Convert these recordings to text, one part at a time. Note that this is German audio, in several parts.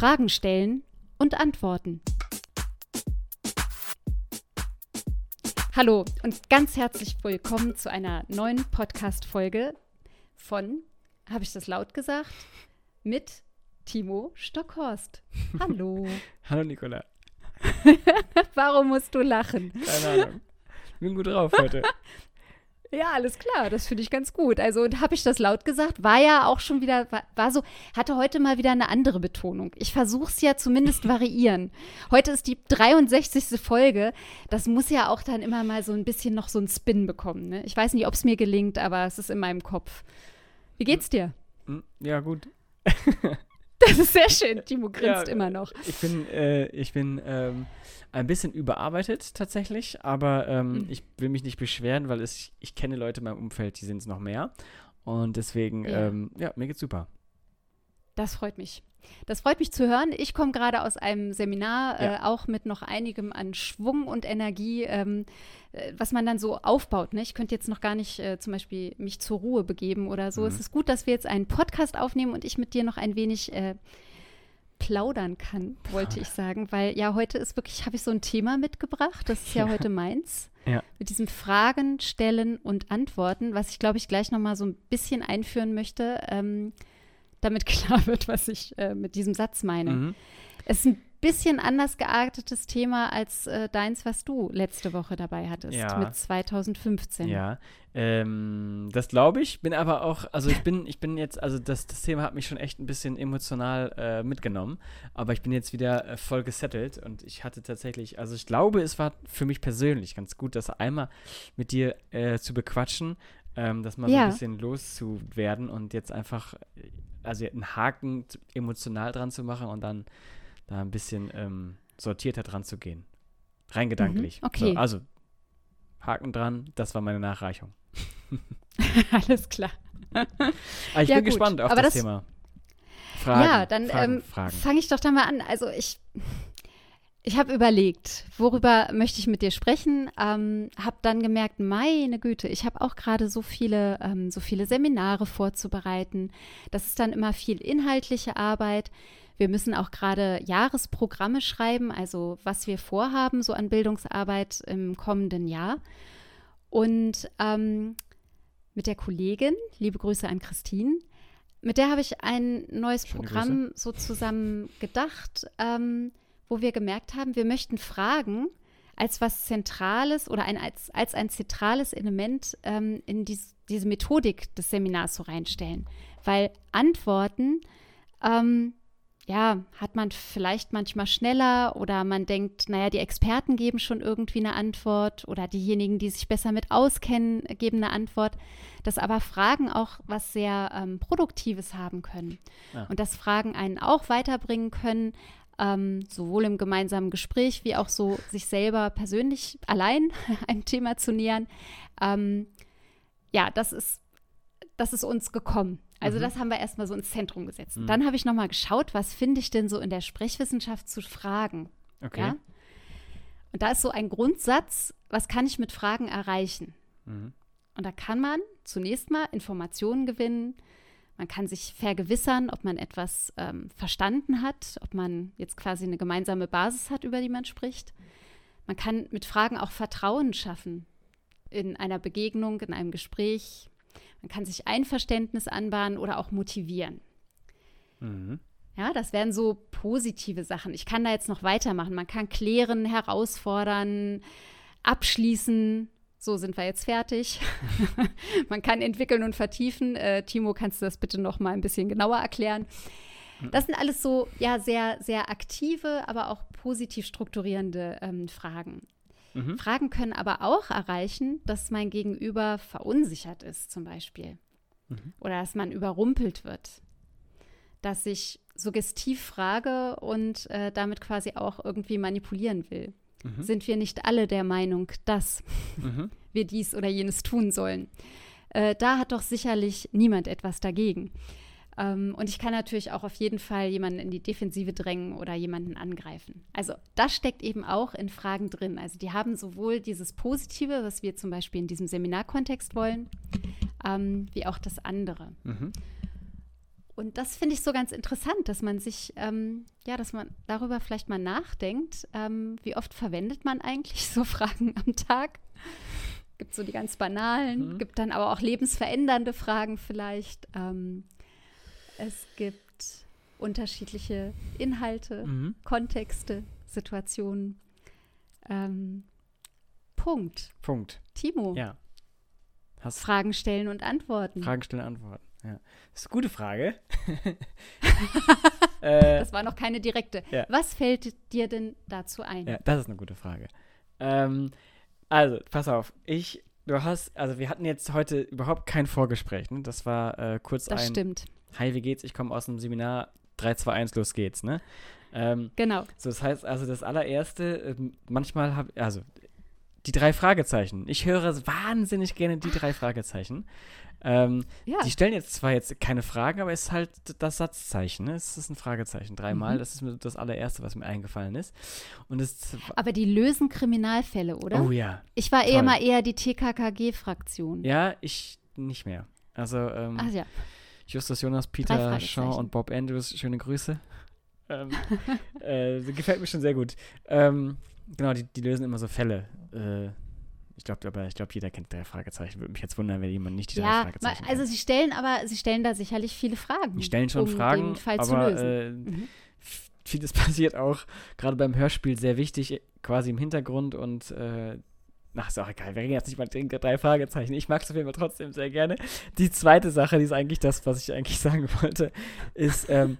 Fragen stellen und antworten. Hallo und ganz herzlich willkommen zu einer neuen Podcast-Folge von, habe ich das laut gesagt, mit Timo Stockhorst. Hallo. Hallo Nicola. Warum musst du lachen? Keine Ahnung. Bin gut drauf heute. Ja, alles klar, das finde ich ganz gut. Also, habe ich das laut gesagt? War ja auch schon wieder, war, war, so, hatte heute mal wieder eine andere Betonung. Ich versuche es ja zumindest variieren. Heute ist die 63. Folge. Das muss ja auch dann immer mal so ein bisschen noch so einen Spin bekommen. Ne? Ich weiß nicht, ob es mir gelingt, aber es ist in meinem Kopf. Wie geht's dir? Hm, ja, gut. Das ist sehr schön. Timo grinst ja, immer noch. Ich bin, äh, ich bin ähm, ein bisschen überarbeitet tatsächlich, aber ähm, mhm. ich will mich nicht beschweren, weil es, ich kenne Leute in meinem Umfeld, die sind es noch mehr. Und deswegen, ja. Ähm, ja, mir geht's super. Das freut mich. Das freut mich zu hören. Ich komme gerade aus einem Seminar, ja. äh, auch mit noch einigem an Schwung und Energie, ähm, äh, was man dann so aufbaut. Ne? Ich könnte jetzt noch gar nicht äh, zum Beispiel mich zur Ruhe begeben oder so. Mhm. Es ist gut, dass wir jetzt einen Podcast aufnehmen und ich mit dir noch ein wenig äh, plaudern kann, wollte ich sagen, weil ja heute ist wirklich, habe ich so ein Thema mitgebracht, das ist ja, ja. heute meins, ja. mit diesem Fragen, Stellen und Antworten, was ich glaube ich gleich nochmal so ein bisschen einführen möchte, ähm, damit klar wird, was ich äh, mit diesem Satz meine. Mhm. Es ist ein bisschen anders geartetes Thema als äh, deins, was du letzte Woche dabei hattest, ja. mit 2015. Ja, ähm, das glaube ich. Bin aber auch, also ich bin, ich bin jetzt, also das, das Thema hat mich schon echt ein bisschen emotional äh, mitgenommen. Aber ich bin jetzt wieder äh, voll gesettelt und ich hatte tatsächlich, also ich glaube, es war für mich persönlich ganz gut, das einmal mit dir äh, zu bequatschen, ähm, das mal ja. so ein bisschen loszuwerden und jetzt einfach, also einen Haken emotional dran zu machen und dann da ein bisschen ähm, sortierter dran zu gehen. Rein mhm, gedanklich. Mhm, okay. So, also, Haken dran, das war meine Nachreichung. Alles klar. Aber ah, ich ja, bin gut. gespannt auf Aber das, das Thema. Fragen, ja, dann ähm, fange ich doch da mal an. Also ich, ich habe überlegt, worüber möchte ich mit dir sprechen. Ähm, habe dann gemerkt, meine Güte, ich habe auch gerade so viele, ähm, so viele Seminare vorzubereiten. Das ist dann immer viel inhaltliche Arbeit. Wir müssen auch gerade Jahresprogramme schreiben, also was wir vorhaben, so an Bildungsarbeit im kommenden Jahr. Und ähm, mit der Kollegin, liebe Grüße an Christine, mit der habe ich ein neues Schöne Programm Grüße. so zusammen gedacht, ähm, wo wir gemerkt haben, wir möchten Fragen als was Zentrales oder ein, als, als ein zentrales Element ähm, in dies, diese Methodik des Seminars so reinstellen. Weil Antworten ähm, ja, hat man vielleicht manchmal schneller oder man denkt, naja, die Experten geben schon irgendwie eine Antwort oder diejenigen, die sich besser mit auskennen, geben eine Antwort, dass aber Fragen auch was sehr ähm, Produktives haben können ja. und dass Fragen einen auch weiterbringen können, ähm, sowohl im gemeinsamen Gespräch wie auch so sich selber persönlich allein einem Thema zu nähern. Ähm, ja, das ist, das ist uns gekommen. Also mhm. das haben wir erstmal so ins Zentrum gesetzt. Mhm. Dann habe ich nochmal geschaut, was finde ich denn so in der Sprechwissenschaft zu Fragen. Okay. Ja? Und da ist so ein Grundsatz, was kann ich mit Fragen erreichen? Mhm. Und da kann man zunächst mal Informationen gewinnen. Man kann sich vergewissern, ob man etwas ähm, verstanden hat, ob man jetzt quasi eine gemeinsame Basis hat, über die man spricht. Man kann mit Fragen auch Vertrauen schaffen in einer Begegnung, in einem Gespräch, man kann sich Einverständnis anbahnen oder auch motivieren. Mhm. Ja, das wären so positive Sachen. Ich kann da jetzt noch weitermachen. Man kann klären, herausfordern, abschließen. So sind wir jetzt fertig. Man kann entwickeln und vertiefen. Äh, Timo, kannst du das bitte noch mal ein bisschen genauer erklären? Das sind alles so ja sehr sehr aktive, aber auch positiv strukturierende ähm, Fragen. Mhm. Fragen können aber auch erreichen, dass mein Gegenüber verunsichert ist, zum Beispiel. Mhm. Oder dass man überrumpelt wird. Dass ich suggestiv frage und äh, damit quasi auch irgendwie manipulieren will. Mhm. Sind wir nicht alle der Meinung, dass mhm. wir dies oder jenes tun sollen? Äh, da hat doch sicherlich niemand etwas dagegen. Ähm, und ich kann natürlich auch auf jeden Fall jemanden in die Defensive drängen oder jemanden angreifen. Also das steckt eben auch in Fragen drin. Also die haben sowohl dieses Positive, was wir zum Beispiel in diesem Seminarkontext wollen, ähm, wie auch das andere. Mhm. Und das finde ich so ganz interessant, dass man sich, ähm, ja, dass man darüber vielleicht mal nachdenkt, ähm, wie oft verwendet man eigentlich so Fragen am Tag? Gibt so die ganz banalen, mhm. gibt dann aber auch lebensverändernde Fragen vielleicht. Ähm, es gibt unterschiedliche Inhalte, mhm. Kontexte, Situationen. Ähm, Punkt. Punkt. Timo. Ja. Hast Fragen stellen und antworten. Fragen stellen, und antworten. Ja. Das ist eine gute Frage. äh, das war noch keine direkte. Ja. Was fällt dir denn dazu ein? Ja, das ist eine gute Frage. Ähm, also, pass auf. Ich, du hast, also wir hatten jetzt heute überhaupt kein Vorgespräch. Ne? Das war äh, kurz das ein. Das stimmt. Hi, wie geht's? Ich komme aus dem Seminar 3, 2, 1, los geht's, ne? Ähm, genau. So, das heißt also, das allererste, äh, manchmal habe also die drei Fragezeichen. Ich höre wahnsinnig gerne die drei Fragezeichen. Ähm, ja. Die stellen jetzt zwar jetzt keine Fragen, aber es ist halt das Satzzeichen. Ne? Es ist ein Fragezeichen. Dreimal. Mhm. Das ist das allererste, was mir eingefallen ist. Und es aber die lösen Kriminalfälle, oder? Oh ja. Ich war Toll. eher mal eher die TKKG-Fraktion. Ja, ich nicht mehr. Also, ähm, Ach ja. Justus Jonas, Peter Shaw und Bob Andrews, schöne Grüße. ähm, äh, gefällt mir schon sehr gut. Ähm, genau, die, die lösen immer so Fälle. Äh, ich glaube, aber ich glaube, jeder kennt drei Fragezeichen. Würde mich jetzt wundern, wenn jemand nicht die ja, drei Fragezeichen Also sie stellen aber, sie stellen da sicherlich viele Fragen. Die stellen schon um Fragen, den Fall aber zu lösen. Äh, mhm. vieles passiert auch gerade beim Hörspiel sehr wichtig, quasi im Hintergrund und äh, Ach, ist auch egal. Wir reden jetzt nicht mal drei Fragezeichen. Ich mag es auf jeden Fall trotzdem sehr gerne. Die zweite Sache, die ist eigentlich das, was ich eigentlich sagen wollte, ist ähm,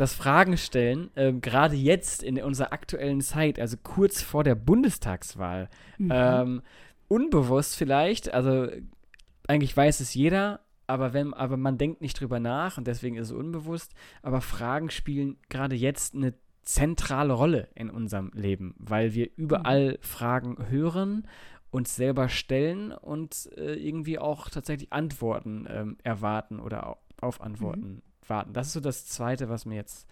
das Fragen stellen, ähm, gerade jetzt in unserer aktuellen Zeit, also kurz vor der Bundestagswahl, mhm. ähm, unbewusst vielleicht, also eigentlich weiß es jeder, aber, wenn, aber man denkt nicht drüber nach und deswegen ist es unbewusst. Aber Fragen spielen gerade jetzt eine zentrale Rolle in unserem Leben, weil wir überall mhm. Fragen hören, uns selber stellen und äh, irgendwie auch tatsächlich Antworten ähm, erwarten oder auf Antworten mhm. warten. Das ist so das Zweite, was mir jetzt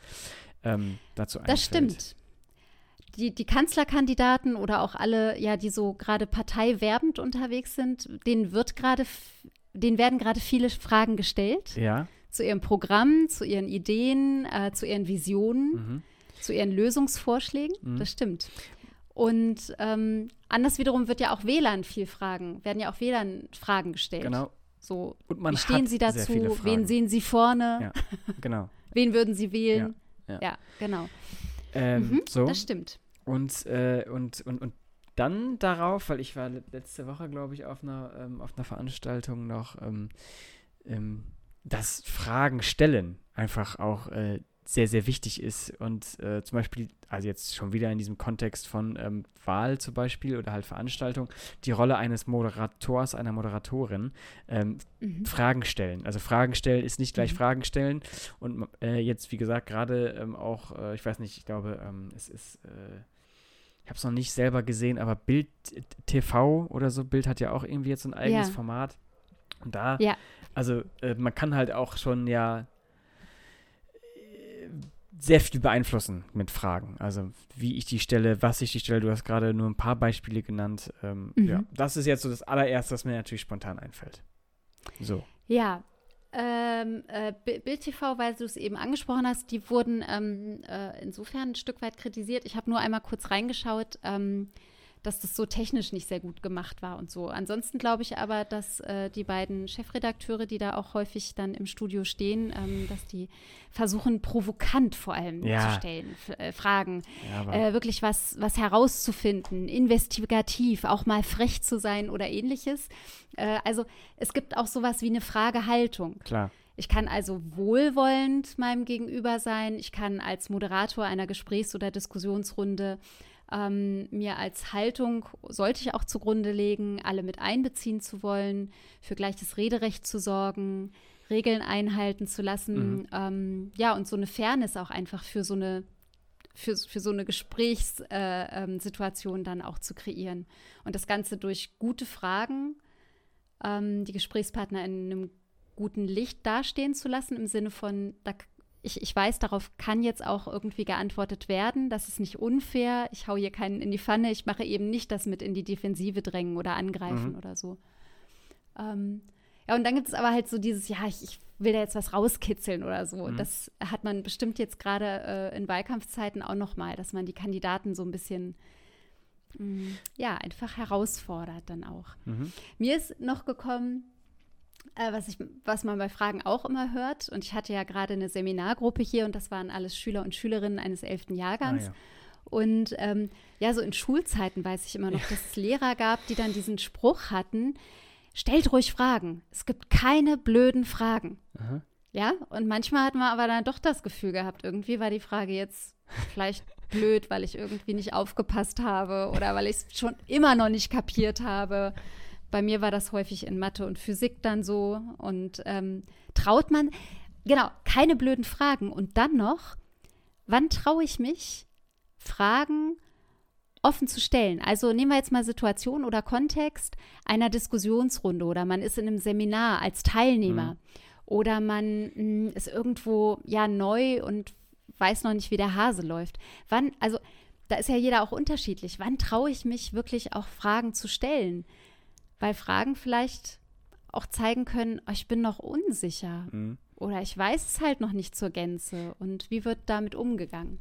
ähm, dazu einfällt. Das stimmt die, die Kanzlerkandidaten oder auch alle, ja, die so gerade parteiwerbend unterwegs sind, denen wird gerade, denen werden gerade viele Fragen gestellt. Ja. Zu ihrem Programm, zu ihren Ideen, äh, zu ihren Visionen, mhm. zu ihren Lösungsvorschlägen. Mhm. Das stimmt. Und ähm, anders wiederum wird ja auch WLAN viel Fragen, werden ja auch WLAN Fragen gestellt. Genau. So, Und man wie stehen Sie dazu? Wen sehen Sie vorne? Ja, genau. Wen würden Sie wählen? Ja, ja. ja genau. Ähm, mhm, so. Das stimmt. Und, äh, und, und, und dann darauf, weil ich war letzte Woche, glaube ich, auf einer, ähm, auf einer Veranstaltung noch, ähm, ähm, das Fragen stellen einfach auch äh, sehr, sehr wichtig ist. Und äh, zum Beispiel, also jetzt schon wieder in diesem Kontext von ähm, Wahl zum Beispiel oder halt Veranstaltung, die Rolle eines Moderators, einer Moderatorin, ähm, mhm. Fragen stellen. Also Fragen stellen ist nicht gleich mhm. Fragen stellen. Und äh, jetzt, wie gesagt, gerade ähm, auch, äh, ich weiß nicht, ich glaube, ähm, es ist äh, ich habe es noch nicht selber gesehen, aber Bild TV oder so, Bild hat ja auch irgendwie jetzt ein eigenes ja. Format. Und da, ja. also äh, man kann halt auch schon ja sehr viel beeinflussen mit Fragen. Also wie ich die stelle, was ich die stelle. Du hast gerade nur ein paar Beispiele genannt. Ähm, mhm. Ja, das ist jetzt so das allererste, was mir natürlich spontan einfällt. So. Ja. Ähm, äh, Bild TV, weil du es eben angesprochen hast, die wurden ähm, äh, insofern ein Stück weit kritisiert. Ich habe nur einmal kurz reingeschaut. Ähm, dass das so technisch nicht sehr gut gemacht war und so. Ansonsten glaube ich aber, dass äh, die beiden Chefredakteure, die da auch häufig dann im Studio stehen, ähm, dass die versuchen, provokant vor allem ja. zu stellen, äh, Fragen, ja, äh, wirklich was, was herauszufinden, investigativ, auch mal frech zu sein oder ähnliches. Äh, also es gibt auch sowas wie eine Fragehaltung. Klar. Ich kann also wohlwollend meinem Gegenüber sein. Ich kann als Moderator einer Gesprächs- oder Diskussionsrunde ähm, mir als Haltung sollte ich auch zugrunde legen, alle mit einbeziehen zu wollen, für gleiches Rederecht zu sorgen, Regeln einhalten zu lassen, mhm. ähm, ja, und so eine Fairness auch einfach für so eine für, für so eine Gesprächssituation äh, ähm, dann auch zu kreieren. Und das Ganze durch gute Fragen, ähm, die Gesprächspartner in einem guten Licht dastehen zu lassen, im Sinne von, da ich, ich weiß, darauf kann jetzt auch irgendwie geantwortet werden. Das ist nicht unfair. Ich hau hier keinen in die Pfanne. Ich mache eben nicht das mit in die Defensive drängen oder angreifen mhm. oder so. Ähm, Ja, und dann gibt es aber halt so dieses, ja, ich, ich will da jetzt was rauskitzeln oder so. Mhm. Das hat man bestimmt jetzt gerade äh, in Wahlkampfzeiten auch noch mal, dass man die Kandidaten so ein bisschen mh, mm, ja, einfach herausfordert dann auch. Mhm. Mir ist noch gekommen, was, ich, was man bei Fragen auch immer hört, und ich hatte ja gerade eine Seminargruppe hier und das waren alles Schüler und Schülerinnen eines elften Jahrgangs. Ah, ja. Und ähm, ja, so in Schulzeiten weiß ich immer noch, dass es Lehrer gab, die dann diesen Spruch hatten, stellt ruhig Fragen. Es gibt keine blöden Fragen. Aha. Ja, und manchmal hat man aber dann doch das Gefühl gehabt, irgendwie war die Frage jetzt vielleicht blöd, weil ich irgendwie nicht aufgepasst habe oder weil ich es schon immer noch nicht kapiert habe. Bei mir war das häufig in Mathe und Physik dann so. Und ähm, traut man, genau, keine blöden Fragen. Und dann noch, wann traue ich mich, Fragen offen zu stellen. Also nehmen wir jetzt mal Situation oder Kontext einer Diskussionsrunde oder man ist in einem Seminar als Teilnehmer mhm. oder man mh, hm, ist irgendwo ja neu und weiß noch nicht, wie der Hase läuft. Wann, also da ist ja jeder auch unterschiedlich. Wann traue ich mich wirklich auch Fragen zu stellen? Weil Fragen vielleicht auch zeigen können, oh, ich bin noch unsicher mhm. oder ich weiß es halt noch nicht zur Gänze und wie wird damit umgegangen?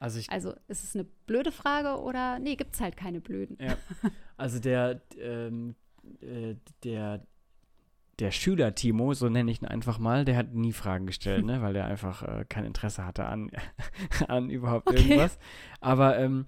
Also, ich, also ist es eine blöde Frage oder nee, gibt es halt keine blöden. Ja. Also der, ähm, äh, der, der Schüler Timo, so nenne ich ihn einfach mal, der hat nie Fragen gestellt, ne, weil der einfach äh, kein Interesse hatte an, an überhaupt okay. irgendwas. Aber ähm,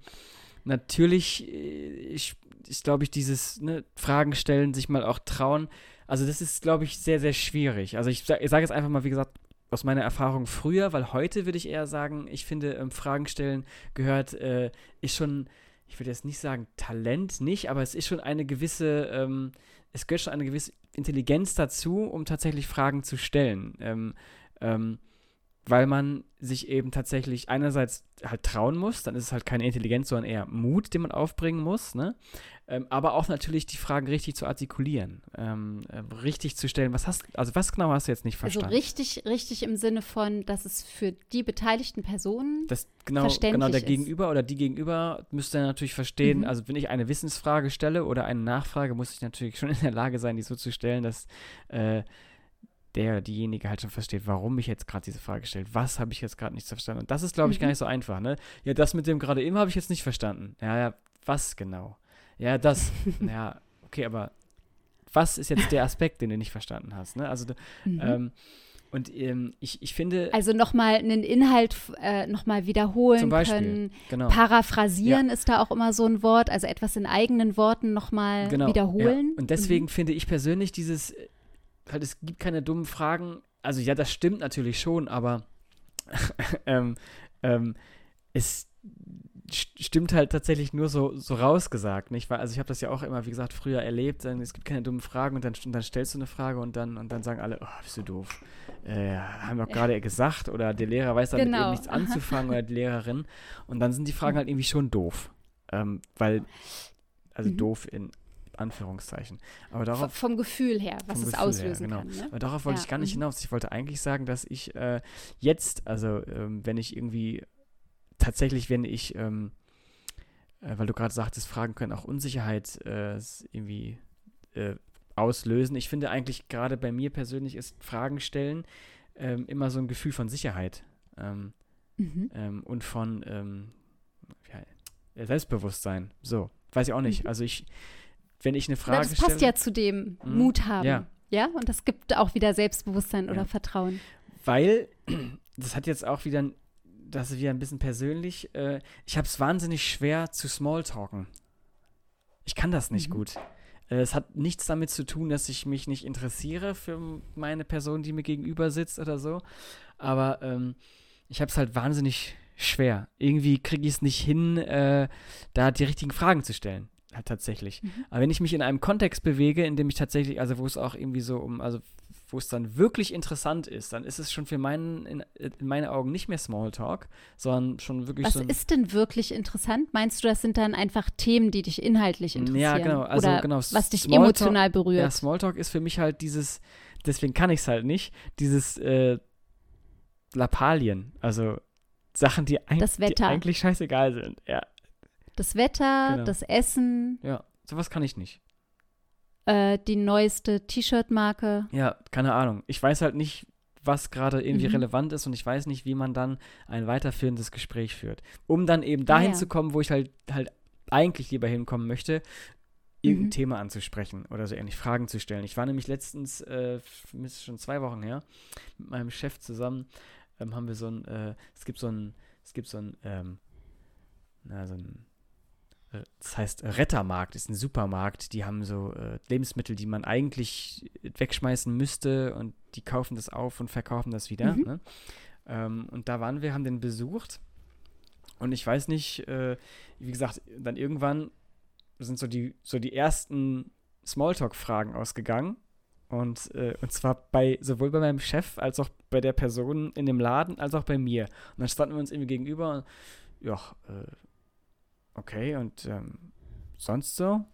natürlich äh, ich, ist, glaube ich, dieses ne, Fragen stellen, sich mal auch trauen. Also das ist, glaube ich, sehr, sehr schwierig. Also ich, ich sage jetzt einfach mal, wie gesagt, aus meiner Erfahrung früher, weil heute würde ich eher sagen, ich finde, ähm, Fragen stellen gehört, äh, ist schon, ich würde jetzt nicht sagen Talent nicht, aber es ist schon eine gewisse, ähm, es gehört schon eine gewisse Intelligenz dazu, um tatsächlich Fragen zu stellen. Ähm, ähm weil man sich eben tatsächlich einerseits halt trauen muss, dann ist es halt keine Intelligenz, sondern eher Mut, den man aufbringen muss, ne? Ähm, aber auch natürlich die Fragen richtig zu artikulieren, ähm, äh, richtig zu stellen. Was hast, also was genau hast du jetzt nicht also verstanden? Also richtig, richtig im Sinne von, dass es für die beteiligten Personen das, genau, verständlich genau der ist. Gegenüber oder die Gegenüber müsste natürlich verstehen. Mhm. Also wenn ich eine Wissensfrage stelle oder eine Nachfrage, muss ich natürlich schon in der Lage sein, die so zu stellen, dass äh, der, diejenige halt schon versteht, warum ich jetzt gerade diese Frage stelle. Was habe ich jetzt gerade nicht verstanden? Und das ist, glaube ich, mhm. gar nicht so einfach, ne? Ja, das mit dem gerade eben habe ich jetzt nicht verstanden. Ja, ja, was genau? Ja, das, ja, okay, aber was ist jetzt der Aspekt, den du nicht verstanden hast, ne? Also, mhm. ähm, und ähm, ich, ich finde. Also nochmal einen Inhalt äh, nochmal wiederholen zum Beispiel, können. Genau. Paraphrasieren ja. ist da auch immer so ein Wort, also etwas in eigenen Worten nochmal genau, wiederholen. Ja. Und deswegen mhm. finde ich persönlich dieses halt, es gibt keine dummen Fragen. Also ja, das stimmt natürlich schon, aber ähm, ähm, es stimmt halt tatsächlich nur so, so rausgesagt, nicht? Weil, also ich habe das ja auch immer, wie gesagt, früher erlebt, sagen, es gibt keine dummen Fragen und dann, und dann stellst du eine Frage und dann, und dann sagen alle, oh, bist du doof. Äh, haben wir gerade ja. gesagt oder der Lehrer weiß damit genau. eben nichts anzufangen oder die Lehrerin und dann sind die Fragen halt irgendwie schon doof. Ähm, weil, also mhm. doof in Anführungszeichen. Aber darauf, vom Gefühl her, was es Gefühl auslösen her, genau. kann. Ne? Aber darauf wollte ja. ich gar nicht mhm. hinaus. Ich wollte eigentlich sagen, dass ich äh, jetzt, also ähm, wenn ich irgendwie tatsächlich, wenn ich, ähm, äh, weil du gerade sagtest, Fragen können auch Unsicherheit äh, irgendwie äh, auslösen. Ich finde eigentlich gerade bei mir persönlich ist Fragen stellen ähm, immer so ein Gefühl von Sicherheit ähm, mhm. Ähm, und von ähm, ja, Selbstbewusstsein. So, weiß ich auch nicht. Mhm. Also ich wenn ich eine Frage stelle. Das passt ja zu dem mhm. Mut haben. Ja. ja. Und das gibt auch wieder Selbstbewusstsein ja. oder Vertrauen. Weil, das hat jetzt auch wieder, das ist wieder ein bisschen persönlich, äh, ich habe es wahnsinnig schwer zu Smalltalken. Ich kann das nicht mhm. gut. Äh, es hat nichts damit zu tun, dass ich mich nicht interessiere für meine Person, die mir gegenüber sitzt oder so. Aber ähm, ich habe es halt wahnsinnig schwer. Irgendwie kriege ich es nicht hin, äh, da die richtigen Fragen zu stellen halt tatsächlich. Mhm. Aber wenn ich mich in einem Kontext bewege, in dem ich tatsächlich, also wo es auch irgendwie so um, also wo es dann wirklich interessant ist, dann ist es schon für meinen, in, in meine Augen nicht mehr Smalltalk, sondern schon wirklich Was so. Was ist denn wirklich interessant? Meinst du, das sind dann einfach Themen, die dich inhaltlich interessieren? Ja, genau. Also, Oder genau. Was dich Smalltalk, emotional berührt? Ja, Smalltalk ist für mich halt dieses, deswegen kann ich es halt nicht, dieses äh, Lappalien. Also Sachen, die, ein, die eigentlich scheißegal sind. Ja, das Wetter, genau. das Essen. Ja, sowas kann ich nicht. äh, die neueste T-Shirt-Marke. Ja, keine Ahnung. Ich weiß halt nicht, was gerade irgendwie mhm. relevant ist und ich weiß nicht, wie man dann ein weiterführendes Gespräch führt. Um dann eben dahin ah, ja. zu kommen, wo ich halt halt eigentlich lieber hinkommen möchte, irgendein mhm. Thema anzusprechen oder so ähnlich, Fragen zu stellen. Ich war nämlich letztens, äh, ist schon zwei Wochen her, mit meinem Chef zusammen, ähm, haben wir so ein, äh, es gibt so ein, es gibt so ein, ähm, na, so ein, das heißt Rettermarkt, ist ein Supermarkt, die haben so äh, Lebensmittel, die man eigentlich wegschmeißen müsste und die kaufen das auf und verkaufen das wieder. Mhm. Ne? Ähm, und da waren wir, haben den besucht und ich weiß nicht, äh, wie gesagt, dann irgendwann sind so die, so die ersten Smalltalk-Fragen ausgegangen. Und, äh, und zwar bei sowohl bei meinem Chef als auch bei der Person in dem Laden als auch bei mir. Und dann standen wir uns irgendwie gegenüber und ja, äh, okay, und ähm, sonst so?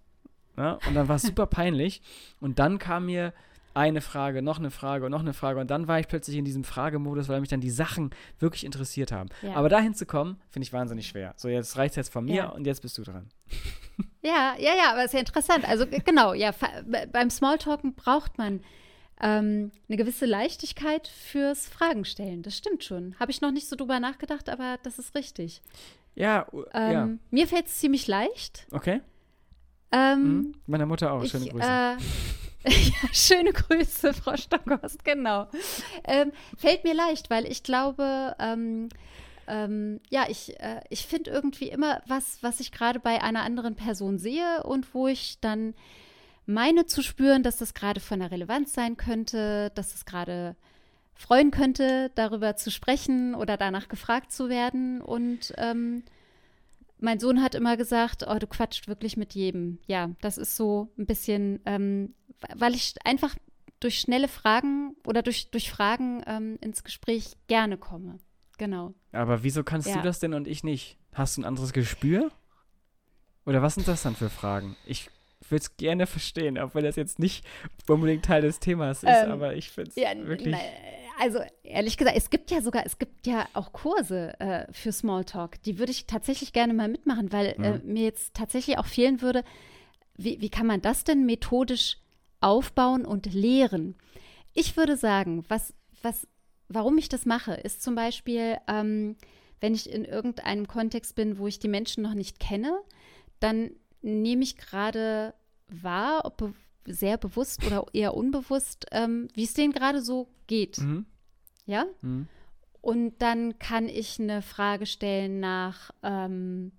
Ja, und dann war es super peinlich. Und dann kam mir eine Frage, noch eine Frage und noch eine Frage. Und dann war ich plötzlich in diesem Fragemodus, weil mich dann die Sachen wirklich interessiert haben. Ja. Aber dahin zu kommen, finde ich wahnsinnig schwer. So, jetzt reicht es jetzt von mir ja. und jetzt bist du dran. Ja, ja, ja, aber ist ja interessant. Also genau, ja, beim Smalltalken braucht man ähm, eine gewisse Leichtigkeit fürs Fragenstellen. Das stimmt schon. Habe ich noch nicht so drüber nachgedacht, aber das ist richtig. Ja, ähm, ja. Mir fällt es ziemlich leicht. Okay. Ähm, mhm. Meiner Mutter auch. Schöne Grüße. Äh, ja, schöne Grüße, Frau Stockhorst, genau. Ähm, fällt mir leicht, weil ich glaube, ähm, ähm, ja, ich, äh, ich finde irgendwie immer was, was ich gerade bei einer anderen Person sehe und wo ich dann meine zu spüren, dass das gerade von der Relevanz sein könnte, dass es gerade freuen könnte, darüber zu sprechen oder danach gefragt zu werden. Und ähm, mein Sohn hat immer gesagt, oh, du quatscht wirklich mit jedem. Ja, das ist so ein bisschen, ähm, weil ich einfach durch schnelle Fragen oder durch, durch Fragen ähm, ins Gespräch gerne komme. Genau. Aber wieso kannst ja. du das denn und ich nicht? Hast du ein anderes Gespür? Oder was sind das dann für Fragen? Ich würde es gerne verstehen, obwohl das jetzt nicht unbedingt Teil des Themas ist, ähm, aber ich finde es ja, wirklich. Na, also ehrlich gesagt, es gibt ja sogar, es gibt ja auch Kurse äh, für Smalltalk. Die würde ich tatsächlich gerne mal mitmachen, weil mhm. äh, mir jetzt tatsächlich auch fehlen würde, wie, wie kann man das denn methodisch aufbauen und lehren? Ich würde sagen, was, was warum ich das mache, ist zum Beispiel, ähm, wenn ich in irgendeinem Kontext bin, wo ich die Menschen noch nicht kenne, dann nehme ich gerade wahr, ob sehr bewusst oder eher unbewusst, ähm, wie es denen gerade so geht. Mhm. Ja? Mhm. Und dann kann ich eine Frage stellen nach, ähm,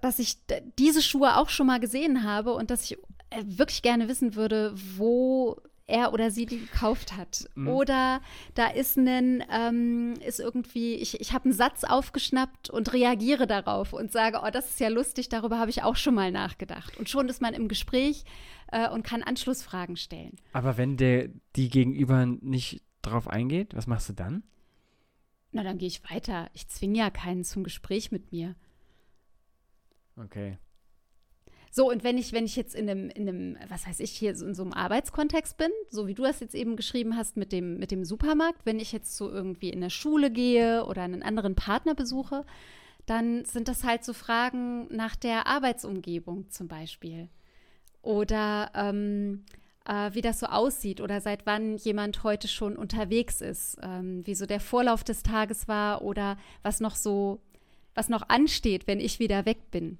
dass ich diese Schuhe auch schon mal gesehen habe und dass ich äh, wirklich gerne wissen würde, wo er oder sie die gekauft hat. Mhm. Oder da ist ein, ähm, ist irgendwie, ich, ich habe einen Satz aufgeschnappt und reagiere darauf und sage, oh, das ist ja lustig, darüber habe ich auch schon mal nachgedacht. Und schon ist man im Gespräch äh, und kann Anschlussfragen stellen. Aber wenn der die Gegenüber nicht drauf eingeht, was machst du dann? Na, dann gehe ich weiter. Ich zwinge ja keinen zum Gespräch mit mir. Okay. So, und wenn ich, wenn ich jetzt in einem, in einem, was weiß ich, hier in so einem Arbeitskontext bin, so wie du das jetzt eben geschrieben hast mit dem, mit dem Supermarkt, wenn ich jetzt so irgendwie in der Schule gehe oder einen anderen Partner besuche, dann sind das halt so Fragen nach der Arbeitsumgebung zum Beispiel. Oder ähm, äh, wie das so aussieht oder seit wann jemand heute schon unterwegs ist, ähm, wie so der Vorlauf des Tages war oder was noch so, was noch ansteht, wenn ich wieder weg bin.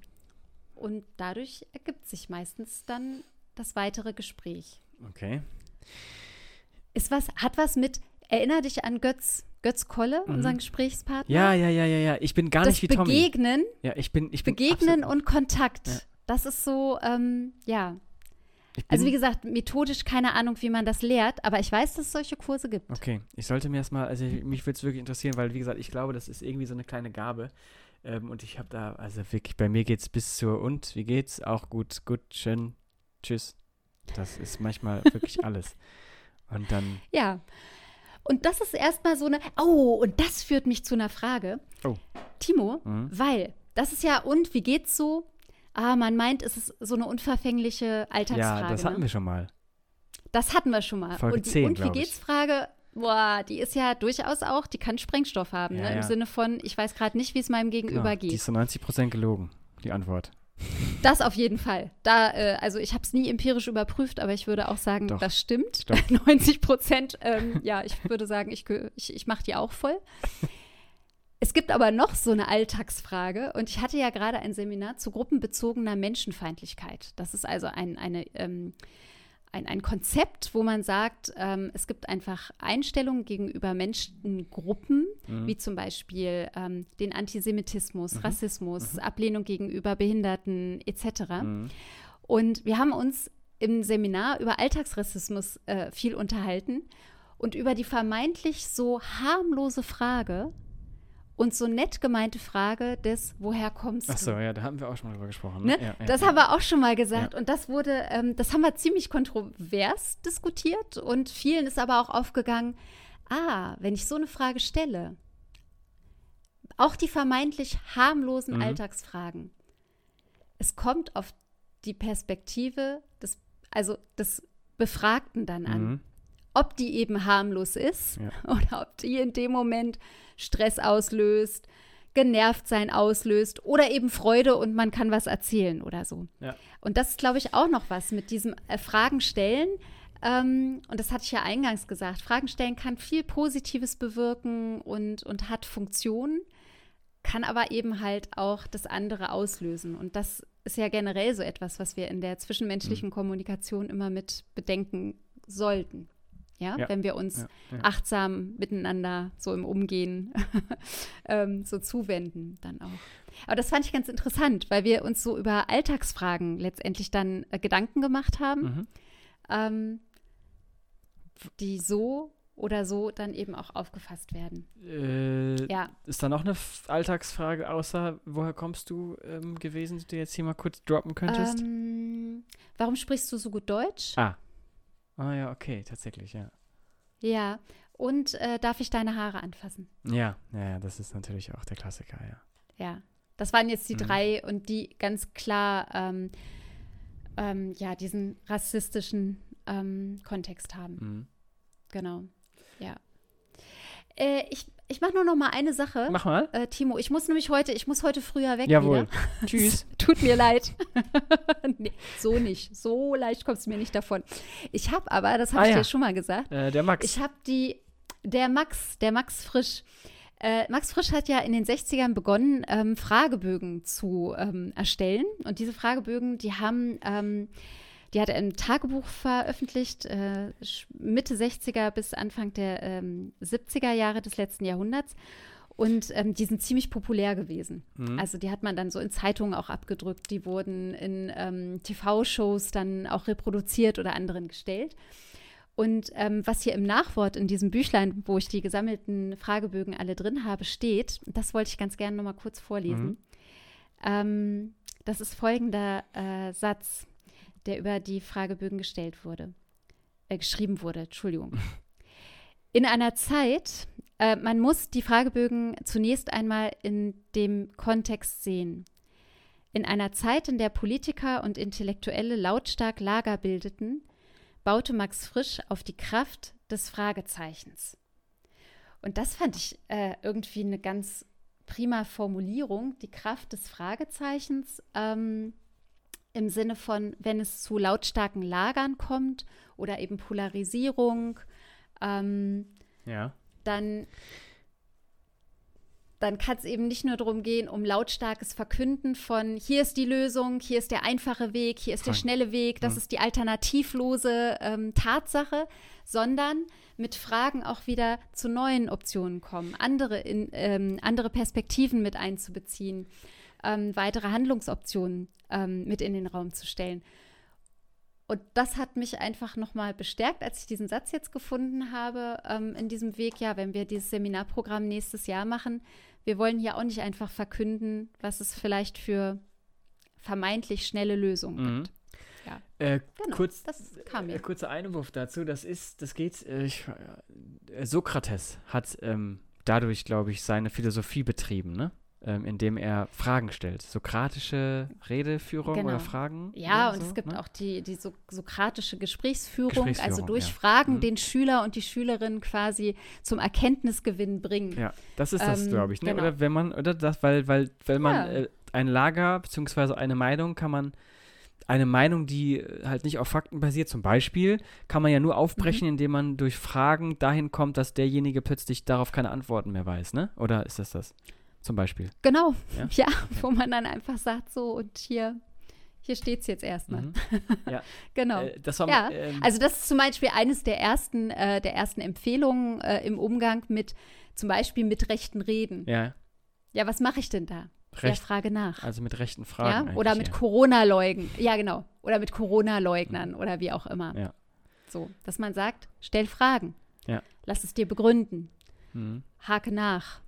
Und dadurch ergibt sich meistens dann das weitere Gespräch. Okay. Ist was, hat was mit, erinner dich an Götz, Götz Kolle, mhm. unseren Gesprächspartner. Ja, ja, ja, ja, ja. Ich bin gar das nicht wie Tommy. Begegnen. Ja, ich bin, ich bin Begegnen und Kontakt. Ja. Das ist so, ähm, ja. Also wie gesagt, methodisch keine Ahnung, wie man das lehrt, aber ich weiß, dass es solche Kurse gibt. Okay, ich sollte mir erstmal, also mich würde es wirklich interessieren, weil wie gesagt, ich glaube, das ist irgendwie so eine kleine Gabe. Ähm, und ich habe da, also wirklich, bei mir geht es bis zur und, wie geht's? Auch gut, gut, schön, tschüss. Das ist manchmal wirklich alles. Und dann. Ja. Und das ist erstmal so eine. Oh, und das führt mich zu einer Frage. Oh. Timo, mhm. weil das ist ja, und wie geht's so? Ah, man meint, es ist so eine unverfängliche Alltagsfrage. Ja, das hatten ne? wir schon mal. Das hatten wir schon mal. Folge und die 10, Und wie geht's Frage boah, die ist ja durchaus auch, die kann Sprengstoff haben, ja, ne? im ja. Sinne von, ich weiß gerade nicht, wie es meinem Gegenüber geht. Die ist zu 90 Prozent gelogen, die Antwort. Das auf jeden Fall. Da, äh, also ich habe es nie empirisch überprüft, aber ich würde auch sagen, Doch. das stimmt. Doch. 90 Prozent, ähm, ja, ich würde sagen, ich, ich, ich mache die auch voll. Es gibt aber noch so eine Alltagsfrage und ich hatte ja gerade ein Seminar zu gruppenbezogener Menschenfeindlichkeit. Das ist also ein, eine, ähm, ein, ein Konzept, wo man sagt, ähm, es gibt einfach Einstellungen gegenüber Menschengruppen, Mhm. wie zum Beispiel ähm, den Antisemitismus, Mhm. Rassismus, Ablehnung gegenüber Behinderten etc. Mhm. Und wir haben uns im Seminar über Alltagsrassismus äh, viel unterhalten und über die vermeintlich so harmlose Frage und so nett gemeinte Frage des Woher kommst Ach du? so, ja, da haben wir auch schon mal drüber gesprochen. Ne? Ja, ja, das ja. haben wir auch schon mal gesagt. Und das wurde, ähm, das haben wir ziemlich kontrovers diskutiert. Und vielen ist aber auch aufgegangen, ah, wenn ich so eine Frage stelle, auch die vermeintlich harmlosen Mhm. Alltagsfragen, es kommt auf die Perspektive des, also des Befragten dann an. Mhm. Ob die eben harmlos ist Ja. oder ob die in dem Moment Stress auslöst, genervt sein auslöst oder eben Freude und man kann was erzählen oder so. Ja. Und das ist, glaube ich, auch noch was mit diesem äh, Fragen stellen. Ähm, und das hatte ich ja eingangs gesagt. Fragen stellen kann viel Positives bewirken und, und hat Funktionen, kann aber eben halt auch das andere auslösen. Und das ist ja generell so etwas, was wir in der zwischenmenschlichen Kommunikation immer mit bedenken sollten. Ja, Ja. wenn wir uns Ja, ja. achtsam miteinander so im Umgehen ähm, so zuwenden dann auch. Aber das fand ich ganz interessant, weil wir uns so über Alltagsfragen letztendlich dann äh, Gedanken gemacht haben, Mhm. ähm, die so oder so dann eben auch aufgefasst werden. Äh, Ja, Ist da noch eine Alltagsfrage, außer woher kommst du ähm, gewesen, die du jetzt hier mal kurz droppen könntest? ähm, warum sprichst du so gut Deutsch? ah. Ah ja, okay, tatsächlich, ja. Ja, und äh, darf ich deine Haare anfassen? Ja, ja, ja, das ist natürlich auch der Klassiker, ja. Ja, das waren jetzt die Mhm. drei und die ganz klar ähm, ähm, ja, diesen rassistischen ähm, Kontext haben. Mhm. Genau. Ja. Äh, ich ich mache nur noch mal eine Sache. Mach mal. Äh, Timo, ich muss nämlich heute, ich muss heute früher weg Jawohl. wieder. Tschüss. Tut mir leid. nee, so nicht. So leicht kommst du mir nicht davon. Ich habe aber, das habe Ah, ich ja. dir schon mal gesagt, Äh, der Max. ich habe die, der Max, der Max Frisch. Äh, Max Frisch hat ja in den 60ern begonnen, ähm, Fragebögen zu ähm, erstellen. Und diese Fragebögen, die haben, ähm, die hat er im Tagebuch veröffentlicht, äh, Mitte 60er bis Anfang der ähm, 70er Jahre des letzten Jahrhunderts. Und ähm, die sind ziemlich populär gewesen. Mhm. Also die hat man dann so in Zeitungen auch abgedrückt, die wurden in ähm, TV-Shows dann auch reproduziert oder anderen gestellt. Und ähm, was hier im Nachwort in diesem Büchlein, wo ich die gesammelten Fragebögen alle drin habe, steht, das wollte ich ganz gerne noch mal kurz vorlesen. Mhm. Ähm, das ist folgender äh, Satz, der über die Fragebögen gestellt wurde, äh, geschrieben wurde, Entschuldigung. In einer Zeit, äh, man muss die Fragebögen zunächst einmal in dem Kontext sehen. In einer Zeit, in der Politiker und Intellektuelle lautstark Lager bildeten, baute Max Frisch auf die Kraft des Fragezeichens. Und das fand ich äh, irgendwie eine ganz prima Formulierung, die Kraft des Fragezeichens ähm, im Sinne von, wenn es zu lautstarken Lagern kommt oder eben Polarisierung, ähm, Ja. dann, dann kann es eben nicht nur darum gehen, um lautstarkes Verkünden von hier ist die Lösung, hier ist der einfache Weg, hier ist der schnelle Weg, das Mhm. ist die alternativlose ähm, Tatsache, sondern mit Fragen auch wieder zu neuen Optionen kommen, andere, in, ähm, andere Perspektiven mit einzubeziehen, ähm, weitere Handlungsoptionen ähm, mit in den Raum zu stellen. Und das hat mich einfach nochmal bestärkt, als ich diesen Satz jetzt gefunden habe, ähm, in diesem Weg, ja, wenn wir dieses Seminarprogramm nächstes Jahr machen, wir wollen hier auch nicht einfach verkünden, was es vielleicht für vermeintlich schnelle Lösungen Mhm. gibt. Ja, Äh, genau, kurz, das kam äh, kurzer Einwurf dazu. Das ist, das geht, äh, ich, äh, Sokrates hat ähm, dadurch, glaube ich, seine Philosophie betrieben, ne? Ähm, indem er Fragen stellt. Sokratische Redeführung Genau. oder Fragen. Ja, oder und so, es gibt ne? auch die, die so, sokratische Gesprächsführung, also Gesprächsführung, durch ja. Fragen Mhm. den Schüler und die Schülerin quasi zum Erkenntnisgewinn bringen. Ja, das ist das, Ähm, glaube ich, ne? genau. Oder wenn man, oder das, weil, weil, weil man Ja. äh, ein Lager beziehungsweise eine Meinung kann man eine Meinung, die halt nicht auf Fakten basiert, zum Beispiel, kann man ja nur aufbrechen, mhm. indem man durch Fragen dahin kommt, dass derjenige plötzlich darauf keine Antworten mehr weiß, ne? Oder ist das das? Zum Beispiel. Genau, ja, ja wo man dann einfach sagt, so und hier, hier steht es jetzt erstmal. Mhm. Ja. genau. Äh, das war, ja. Ähm, also das ist zum Beispiel eines der ersten, äh, der ersten Empfehlungen äh, im Umgang mit zum Beispiel mit rechten Reden. Ja. Ja, was mache ich denn da? Recht, ja, Frage nach. Also mit rechten Fragen. Ja? Oder mit ja. Corona-Leugnen. Ja, genau. Oder mit Corona-Leugnern mhm. oder wie auch immer. Ja. So, dass man sagt, stell Fragen. Ja. Lass es dir begründen. Mhm. Hake nach.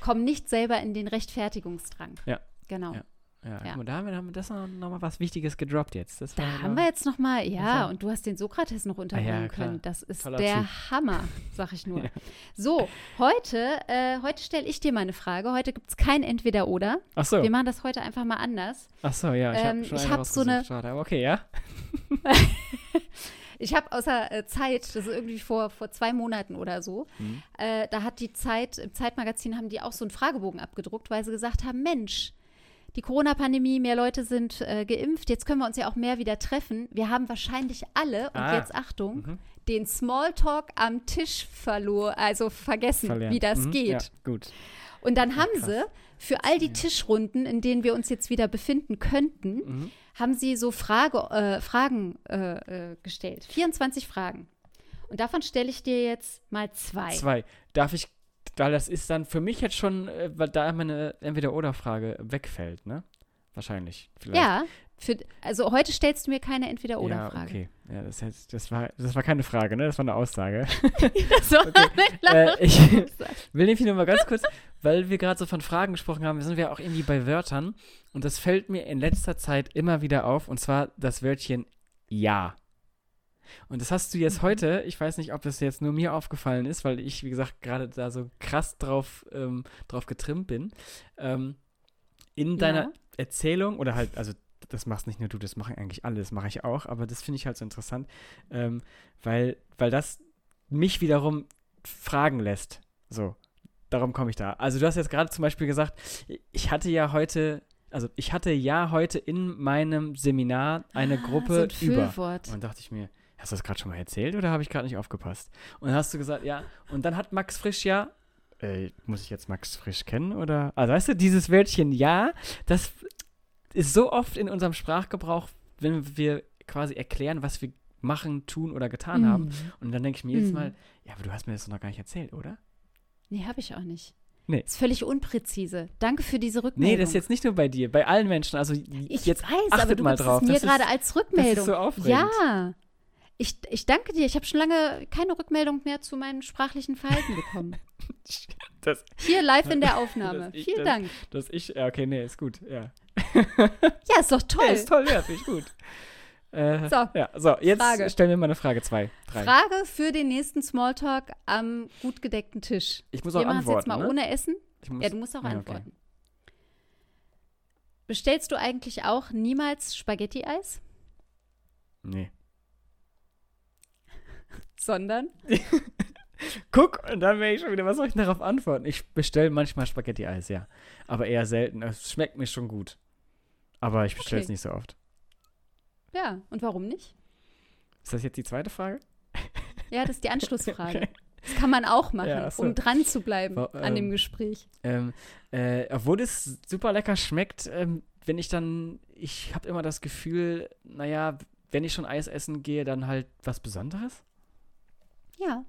Komm nicht selber in den Rechtfertigungsdrang. Ja. Genau. Ja. Ja, ja. da haben wir, haben wir das noch, noch mal was Wichtiges gedroppt jetzt. Da haben wir jetzt noch mal, ja, und du hast den Sokrates noch unterbringen ah, ja, können. Das ist Toller der typ. Hammer, sag ich nur. So, heute, äh, heute stelle ich dir mal eine Frage. Heute gibt es kein Entweder-Oder. Ach so. Wir machen das heute einfach mal anders. Ach so, ja, ich ähm, habe hab so eine. Schade, okay, ja. Ich habe außer äh, Zeit, das ist irgendwie vor, vor zwei Monaten oder so, mhm. äh, da hat die Zeit, im Zeitmagazin haben die auch so einen Fragebogen abgedruckt, weil sie gesagt haben, Mensch, die Corona-Pandemie, mehr Leute sind äh, geimpft, jetzt können wir uns ja auch mehr wieder treffen. Wir haben wahrscheinlich alle, und ah. jetzt Achtung, mhm. den Smalltalk am Tisch verloren, also vergessen, Verlernt. wie das mhm. geht. Ja, gut. Und dann haben Krass. sie für all die Tischrunden, in denen wir uns jetzt wieder befinden könnten, mhm. haben sie so Frage, äh, Fragen äh, äh gestellt. 24 Fragen. Und davon stelle ich dir jetzt mal zwei. Zwei. Darf ich weil das ist dann für mich jetzt schon, äh, weil da meine Entweder-Oder-Frage wegfällt, ne? Wahrscheinlich. Vielleicht. Ja, für, also heute stellst du mir keine Entweder-Oder-Frage. Ja, okay. Ja, das, heißt, das, war, das war keine Frage, ne? Das war eine Aussage. das war okay. eine äh, Ich will nämlich nur mal ganz kurz, weil wir gerade so von Fragen gesprochen haben, sind wir auch irgendwie bei Wörtern. Und das fällt mir in letzter Zeit immer wieder auf, und zwar das Wörtchen Ja. Und das hast du jetzt mhm. heute, ich weiß nicht, ob das jetzt nur mir aufgefallen ist, weil ich, wie gesagt, gerade da so krass drauf, ähm, drauf getrimmt bin. Ähm, in deiner ja. Erzählung, oder halt, also das machst nicht nur du, das machen eigentlich alle, das mache ich auch, aber das finde ich halt so interessant, ähm, weil, weil das mich wiederum fragen lässt. So, darum komme ich da. Also du hast jetzt gerade zum Beispiel gesagt, ich hatte ja heute also ich hatte ja heute in meinem Seminar eine ah, Gruppe so ein über. Und dachte ich mir, hast du das gerade schon mal erzählt oder habe ich gerade nicht aufgepasst? Und dann hast du gesagt, ja. Und dann hat Max Frisch ja, äh, muss ich jetzt Max Frisch kennen oder? Also weißt du, dieses Wörtchen ja, das ist so oft in unserem Sprachgebrauch, wenn wir quasi erklären, was wir machen, tun oder getan mhm. haben. Und dann denke ich mir jedes mhm. Mal, ja, aber du hast mir das noch gar nicht erzählt, oder? Nee, habe ich auch nicht. Nee. Ist völlig unpräzise. Danke für diese Rückmeldung. Nee, das ist jetzt nicht nur bei dir, bei allen Menschen. Also ich jetzt weiß, achtet aber du mal drauf. Es mir gerade als Rückmeldung. Das ist so aufregend. Ja. Ich, ich danke dir. Ich habe schon lange keine Rückmeldung mehr zu meinem sprachlichen Verhalten bekommen. das, Hier live in der Aufnahme. Ich, Vielen das, Dank. Dass ich, ja, okay, nee, ist gut, ja. ja, ist doch toll. Ja, ist toll, ja, finde ich gut. Äh, so, ja, so, jetzt Frage. stellen wir mal eine Frage zwei, drei. Frage für den nächsten Smalltalk am gut gedeckten Tisch. Ich muss auch wir antworten. jetzt mal ne? ohne Essen. Muss, ja, du musst auch ja, antworten. Okay. Bestellst du eigentlich auch niemals Spaghetti-Eis? Nee. Sondern? Guck, und dann wäre ich schon wieder, was soll ich darauf antworten? Ich bestelle manchmal Spaghetti-Eis, ja. Aber eher selten. Es schmeckt mir schon gut. Aber ich bestelle es okay. nicht so oft. Ja, und warum nicht? Ist das jetzt die zweite Frage? Ja, das ist die Anschlussfrage. okay. Das kann man auch machen, ja, so. um dran zu bleiben oh, an dem Gespräch. Ähm, äh, obwohl es super lecker schmeckt, ähm, wenn ich dann, ich habe immer das Gefühl, naja, wenn ich schon Eis essen gehe, dann halt was Besonderes. Ja,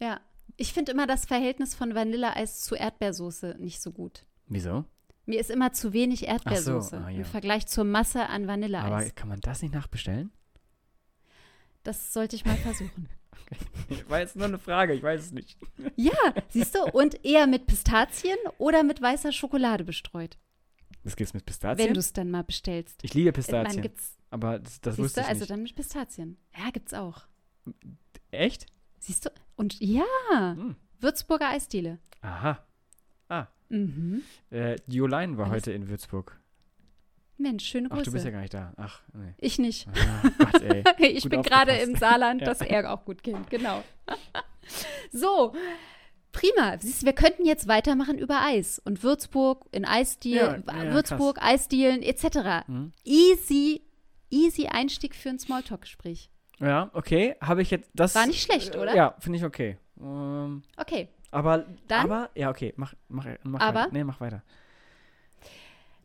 ja. Ich finde immer das Verhältnis von Vanilleeis zu Erdbeersoße nicht so gut. Wieso? Mir ist immer zu wenig Erdbeersoße so, ah, ja. im Vergleich zur Masse an Vanilleeis. Aber kann man das nicht nachbestellen? Das sollte ich mal versuchen. okay. War jetzt nur eine Frage, ich weiß es nicht. ja, siehst du, und eher mit Pistazien oder mit weißer Schokolade bestreut. Das gibt's mit Pistazien? Wenn du es dann mal bestellst. Ich liebe Pistazien. Gibt's, aber das, das wusste ich also nicht. Also dann mit Pistazien. Ja, gibt's auch. Echt? Siehst du? Und ja, hm. Würzburger Eisdiele. Aha. Ah. Mhm. Äh, Jolain war Alles. heute in Würzburg. Mensch, schöne Grüße. Ach, du bist ja gar nicht da. Ach, nee. Ich nicht. Ah, Gott, ey. ich gut bin gerade im Saarland, ja. das er auch gut kennt, genau. so, Prima. Siehst du, wir könnten jetzt weitermachen über Eis und Würzburg in Eisdielen, Ja, ja, Würzburg, Eisdielen etc. Mhm. Easy, easy Einstieg für ein Smalltalk-Gespräch. Ja, okay. Habe ich jetzt das. War nicht schlecht, äh, oder? Ja, finde ich okay. Ähm, Okay. aber, Dann- aber, ja, okay. Mach, mach, mach Aber? weiter. Nee, mach weiter.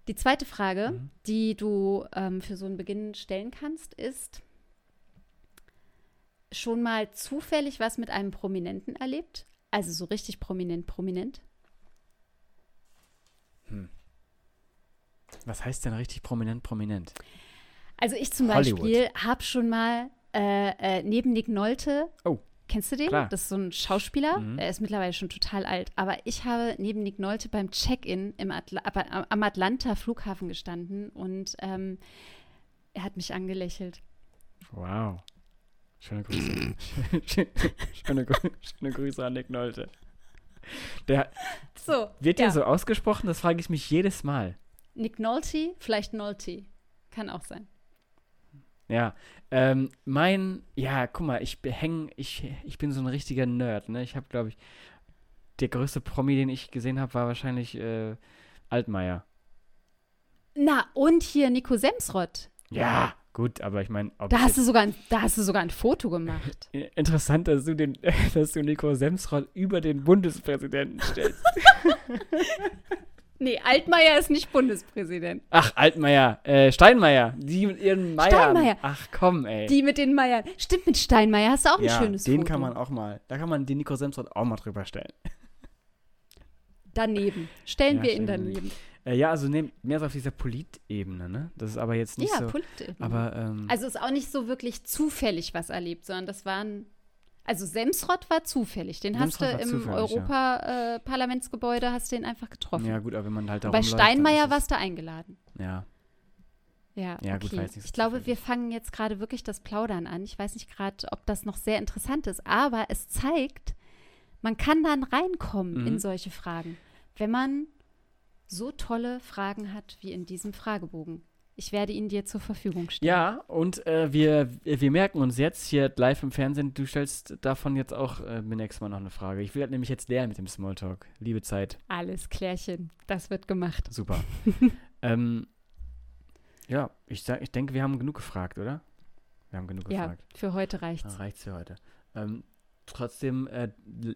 Die zweite Frage, Mhm. die du ähm, für so einen Beginn stellen kannst, ist schon mal zufällig was mit einem Prominenten erlebt? Also so richtig prominent, prominent? Was heißt denn richtig prominent, prominent? Also ich zum Hollywood. Beispiel habe schon mal äh, äh, neben Nick Nolte, Oh. kennst du den? Klar. Das ist so ein Schauspieler, Mhm. der ist mittlerweile schon total alt. Aber ich habe neben Nick Nolte beim Check-in Atla am Atlanta Flughafen gestanden und ähm, er hat mich angelächelt. Wow. Schöne Grüße. schöne, schöne Grüße an Nick Nolte. Der, So, wird ja. der so ausgesprochen? Das frage ich mich jedes Mal. Nick Nolte, vielleicht Nolte. Kann auch sein. Ja, ähm, mein, ja, guck mal, ich häng, ich, ich bin so ein richtiger Nerd, ne? Ich habe, glaube ich, der größte Promi, den ich gesehen habe, war wahrscheinlich äh, Altmaier. Na, und hier Nico Semsrott. Ja, gut, aber ich meine, Da hast, du sogar ein, da hast du sogar ein Foto gemacht. interessant, dass du den, dass du Nico Semsrott über den Bundespräsidenten stellst. Nee, Altmaier ist nicht Bundespräsident. Ach, Altmaier, äh, Steinmeier, die mit ihren Meiern. Steinmeier. Ach komm, ey. Die mit den Meiern. Stimmt, mit Steinmeier hast du auch ein ja, schönes den Foto. kann man auch mal, da kann man den Nico Semsrott auch mal drüber stellen. Daneben. Stellen Ja, wir ihn daneben. Äh, ja, also ne, mehr so auf dieser Politebene, ne? Das ist aber jetzt nicht Ja, so. Politik. Aber, ähm, Also ist auch nicht so wirklich zufällig was erlebt, sondern das waren. Also Semsrott war zufällig. Den hast Semsrott du war im zufällig, ja. Europaparlamentsgebäude, hast du den einfach getroffen. ja, gut, aber wenn man halt da Bei Steinmeier warst du eingeladen. Ja, Ja, Ja, okay. gut, jetzt nicht ich glaube, wir fangen jetzt gerade wirklich das Plaudern an. Ich weiß nicht gerade, ob das noch sehr interessant ist, aber es zeigt, man kann dann reinkommen Mhm. in solche Fragen, wenn man so tolle Fragen hat wie in diesem Fragebogen. Ich werde ihn dir zur Verfügung stellen. ja und äh, wir, wir merken uns jetzt hier live im Fernsehen, du stellst davon jetzt auch äh, mir nächstes Mal noch eine Frage. Ich will halt nämlich jetzt lernen mit dem Smalltalk. Liebe Zeit, Alles klärchen, das wird gemacht. super. ähm, ja, ich, sag, ich denke, wir haben genug gefragt, oder? Wir haben genug Ja, gefragt. für heute reicht's. Dann reicht's für heute. Ähm, trotzdem äh,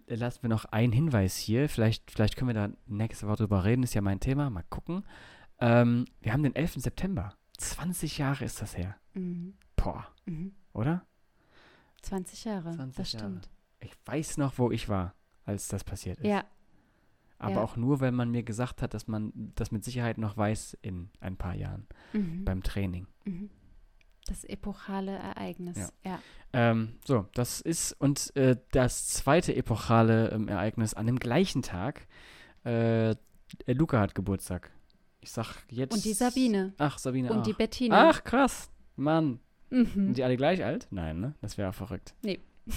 lassen wir noch einen Hinweis hier. Vielleicht, vielleicht können wir da nächste Woche drüber reden. Ist ja mein Thema. Mal gucken. Ähm, wir haben den 11. September. 20 Jahre ist das her. Mhm. Boah, Mhm. oder? 20 Jahre, 20 das Jahre. stimmt. Ich weiß noch, wo ich war, als das passiert ist. Ja, Aber ja. auch nur, weil man mir gesagt hat, dass man das mit Sicherheit noch weiß in ein paar Jahren mhm. beim Training. Mhm. das epochale Ereignis. Ja. Ja. Ähm, so, das ist und äh, das zweite epochale ähm, Ereignis an dem gleichen Tag. Äh, Luca hat Geburtstag. Ich sag jetzt. Und die Sabine. Ach, Sabine Und auch. die Bettina. Ach, krass. Mann. Mhm. Sind die alle gleich alt? Nein, ne? Das wäre verrückt. Nee.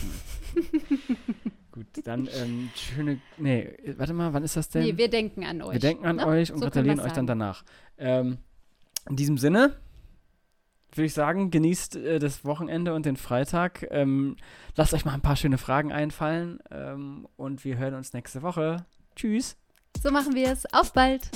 Gut, dann ähm, schöne. Nee, warte mal, wann ist das denn? Nee, wir denken an euch. Wir denken an ne? euch und So gratulieren euch dann danach. Ähm, in diesem Sinne würde ich sagen, genießt äh, das Wochenende und den Freitag. Ähm, lasst euch mal ein paar schöne Fragen einfallen ähm, und wir hören uns nächste Woche. Tschüss. So machen wir es. Auf bald.